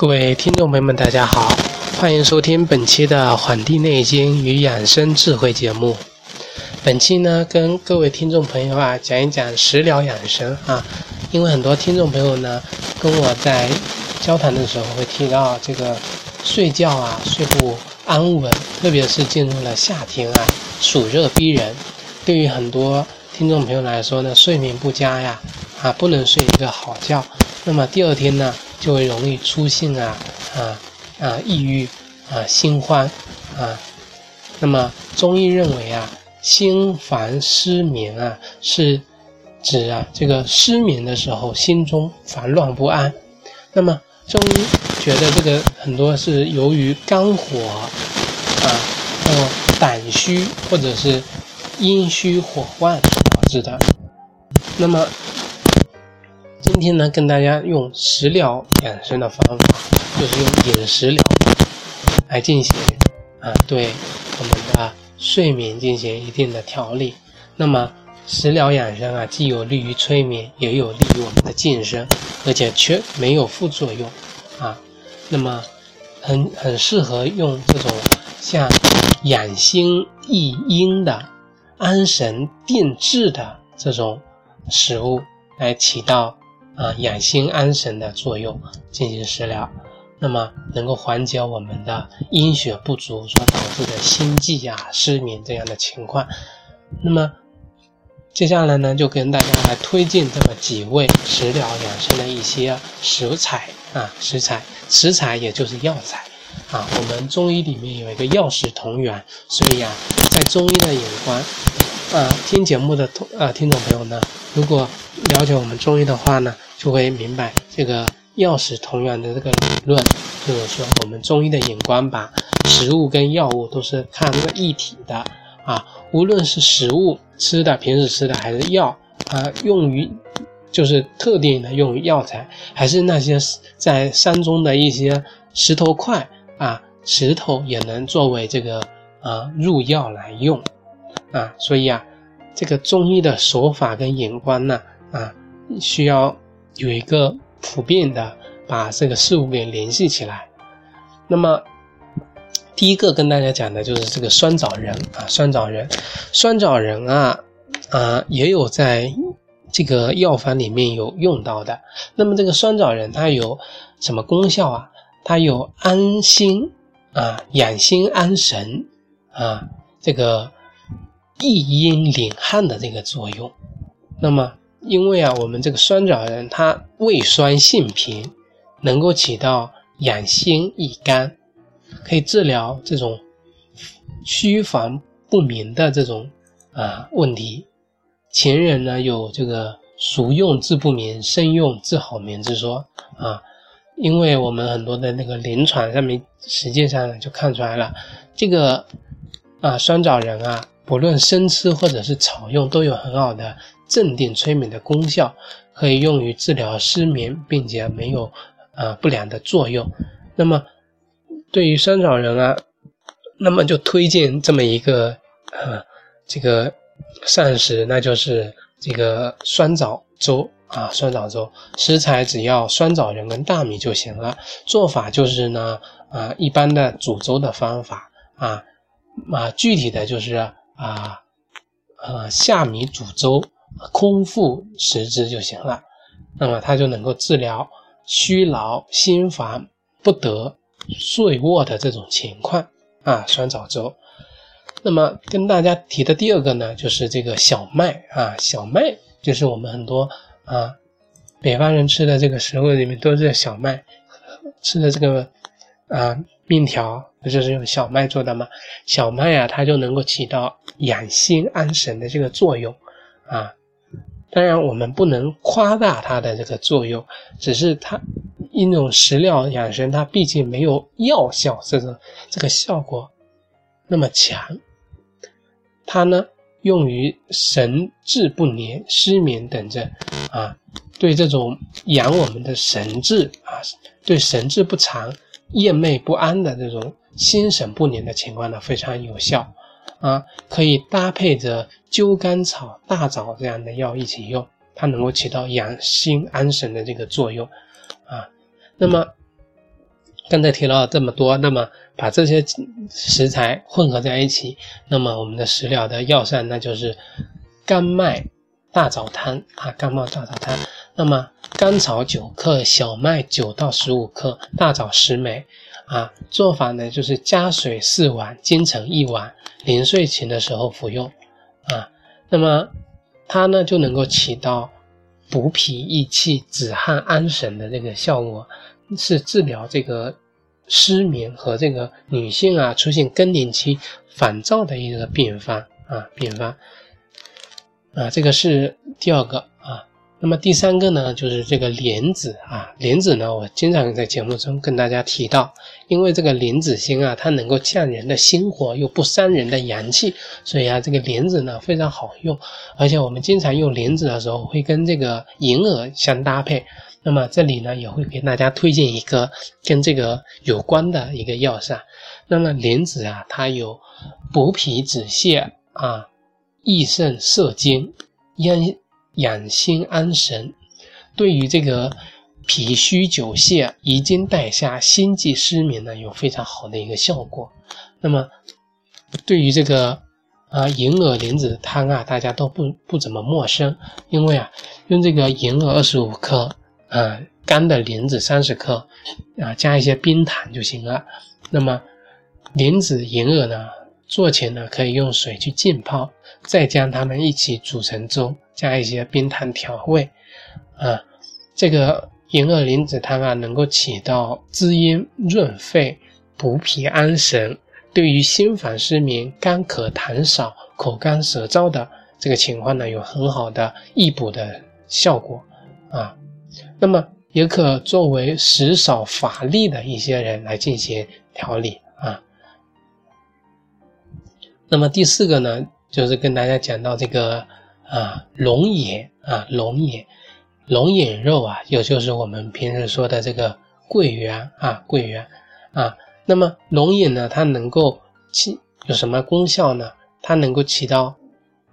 各位听众朋友们，大家好，欢迎收听本期的《黄帝内经与养生智慧》节目。本期呢，跟各位听众朋友啊讲一讲食疗养生啊，因为很多听众朋友呢跟我在交谈的时候会提到这个睡觉啊睡不安稳，特别是进入了夏天啊，暑热逼人，对于很多听众朋友来说呢，睡眠不佳呀啊，不能睡一个好觉，那么第二天呢？就会容易出现啊啊啊抑郁啊心慌啊，那么中医认为啊心烦失眠啊是指啊这个失眠的时候心中烦乱不安，那么中医觉得这个很多是由于肝火啊或胆虚或者是阴虚火旺导致的，那么。今天呢，跟大家用食疗养生的方法，就是用饮食疗来进行啊，对我们的睡眠进行一定的调理。那么食疗养生啊，既有利于催眠，也有利于我们的健身，而且却没有副作用啊。那么很很适合用这种像养心益阴的、安神定志的这种食物来起到。啊，养心安神的作用进行食疗，那么能够缓解我们的阴血不足所导致的心悸啊、失眠这样的情况。那么接下来呢，就跟大家来推荐这么几位食疗养生的一些食材啊，食材，食材也就是药材啊。我们中医里面有一个药食同源，所以啊，在中医的眼光啊，听节目的同啊听众朋友呢，如果了解我们中医的话呢。就会明白这个药食同源的这个理论，就是说我们中医的眼光吧食物跟药物都是看这个一体的啊，无论是食物吃的平时吃的还是药啊，用于就是特定的用于药材，还是那些在山中的一些石头块啊，石头也能作为这个啊入药来用啊，所以啊，这个中医的手法跟眼光呢啊，需要。有一个普遍的把这个事物给联系起来。那么，第一个跟大家讲的就是这个酸枣仁啊，酸枣仁，酸枣仁啊啊也有在这个药方里面有用到的。那么这个酸枣仁它有什么功效啊？它有安心啊、养心安神啊、这个益阴敛汗的这个作用。那么。因为啊，我们这个酸枣仁它味酸性平，能够起到养心益肝，可以治疗这种虚烦不明的这种啊问题。前人呢有这个熟用治不眠，生用治好眠之说啊。因为我们很多的那个临床上面，实际上就看出来了，这个啊酸枣仁啊，不论生吃或者是炒用，都有很好的。镇定催眠的功效可以用于治疗失眠，并且没有啊不良的作用。那么对于酸枣仁啊，那么就推荐这么一个啊这个膳食，那就是这个酸枣粥啊酸枣粥。食材只要酸枣仁跟大米就行了。做法就是呢啊一般的煮粥的方法啊啊具体的就是啊呃下米煮粥。空腹食之就行了，那么它就能够治疗虚劳、心烦不得睡卧的这种情况啊。酸枣粥。那么跟大家提的第二个呢，就是这个小麦啊，小麦就是我们很多啊北方人吃的这个食物里面都是小麦，吃的这个啊面条不就是用小麦做的吗？小麦啊，它就能够起到养心安神的这个作用啊。当然，我们不能夸大它的这个作用，只是它一种食疗养生，它毕竟没有药效这种这个效果那么强。它呢，用于神志不宁、失眠等症啊，对这种养我们的神志啊，对神志不长、夜寐不安的这种心神不宁的情况呢，非常有效。啊，可以搭配着灸甘草、大枣这样的药一起用，它能够起到养心安神的这个作用啊。那么刚才提到这么多，那么把这些食材混合在一起，那么我们的食疗的药膳那就是甘麦大枣汤啊，甘麦大枣汤。那么甘草九克，小麦九到十五克，大枣十枚啊。做法呢就是加水四碗，金橙一碗，临睡前的时候服用啊。那么它呢就能够起到补脾益气、止汗安神的这个效果。是治疗这个失眠和这个女性啊出现更年期烦躁的一个病发啊病发啊，这个是第二个。那么第三个呢，就是这个莲子啊，莲子呢，我经常在节目中跟大家提到，因为这个莲子心啊，它能够降人的心火，又不伤人的阳气，所以啊，这个莲子呢非常好用，而且我们经常用莲子的时候会跟这个银耳相搭配。那么这里呢也会给大家推荐一个跟这个有关的一个药膳。那么莲子啊，它有补脾止泻啊、益肾摄精、养养心安神，对于这个脾虚久泻、遗精带下、心悸失眠呢，有非常好的一个效果。那么对于这个啊银耳莲子汤啊，大家都不不怎么陌生，因为啊用这个银耳二十五克。啊，干的莲子三十克，啊，加一些冰糖就行了。那么，莲子、银耳呢，做前呢可以用水去浸泡，再将它们一起煮成粥，加一些冰糖调味。啊，这个银耳莲子汤啊，能够起到滋阴润肺、补脾安神，对于心烦失眠、干咳痰少、口干舌燥的这个情况呢，有很好的益补的效果。啊。那么也可作为食少乏力的一些人来进行调理啊。那么第四个呢，就是跟大家讲到这个啊龙眼啊龙眼龙眼肉啊，也就是我们平时说的这个桂圆啊桂圆啊。那么龙眼呢，它能够起有什么功效呢？它能够起到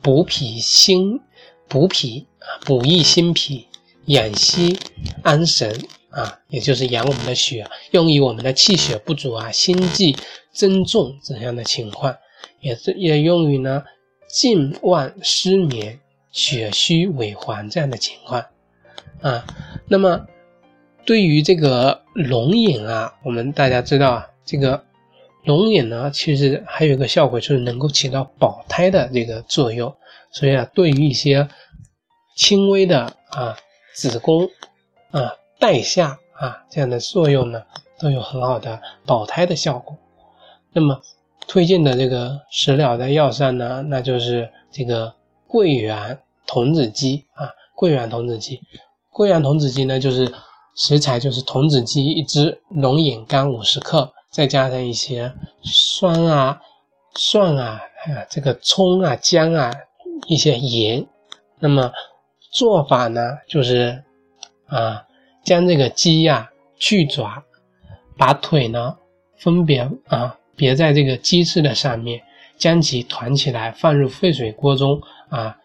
补脾心、补脾啊补益心脾。养息安神啊，也就是养我们的血，用于我们的气血不足啊、心悸增重这样的情况，也是也用于呢静妄失眠、血虚萎黄这样的情况啊。那么对于这个龙眼啊，我们大家知道啊，这个龙眼呢，其实还有一个效果，就是能够起到保胎的这个作用，所以啊，对于一些轻微的啊。子宫啊，带下啊，这样的作用呢，都有很好的保胎的效果。那么推荐的这个食疗的药膳呢，那就是这个桂圆童子鸡啊，桂圆童子鸡。桂圆童子鸡呢，就是食材就是童子鸡一只，龙眼干五十克，再加上一些酸啊、蒜啊、啊这个葱啊、姜啊，一些盐。那么做法呢，就是啊，将这个鸡呀去爪，把腿呢分别啊别在这个鸡翅的上面，将其团起来放入沸水锅中啊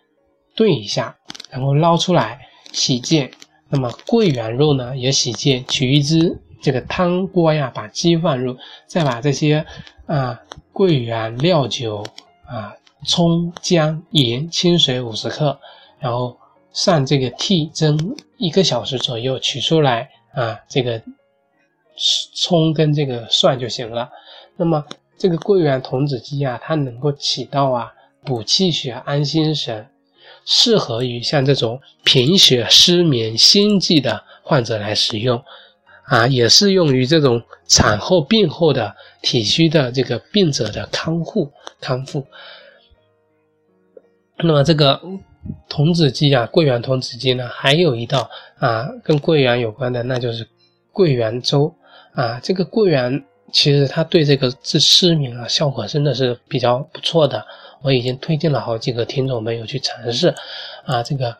炖一下，然后捞出来洗净。那么桂圆肉呢也洗净，取一只这个汤锅呀，把鸡放入，再把这些啊桂圆、料酒啊、葱、姜、盐、清水五十克，然后。上这个屉蒸一个小时左右，取出来啊，这个葱跟这个蒜就行了。那么这个桂圆童子鸡啊，它能够起到啊补气血、安心神，适合于像这种贫血、失眠、心悸的患者来使用啊，也适用于这种产后、病后的体虚的这个病者的康复康复。那么这个。童子鸡啊，桂圆童子鸡呢，还有一道啊，跟桂圆有关的，那就是桂圆粥啊。这个桂圆其实它对这个治失眠啊，效果真的是比较不错的。我已经推荐了好几个听众朋友去尝试啊。这个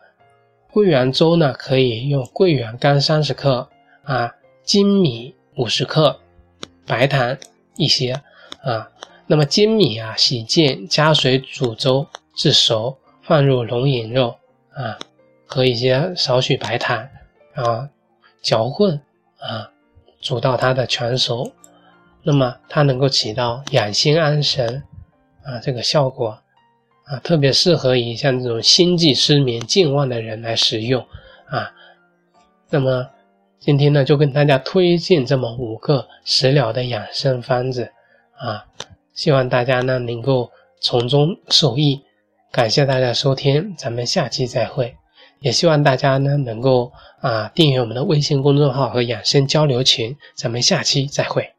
桂圆粥呢，可以用桂圆干三十克啊，粳米五十克，白糖一些啊。那么粳米啊，洗净，加水煮粥至熟。放入龙眼肉啊，和一些少许白糖啊，搅混啊，煮到它的全熟，那么它能够起到养心安神啊这个效果啊，特别适合于像这种心悸失眠、健忘的人来食用啊。那么今天呢，就跟大家推荐这么五个食疗的养生方子啊，希望大家呢能够从中受益。感谢大家收听，咱们下期再会。也希望大家呢能够啊订阅我们的微信公众号和养生交流群，咱们下期再会。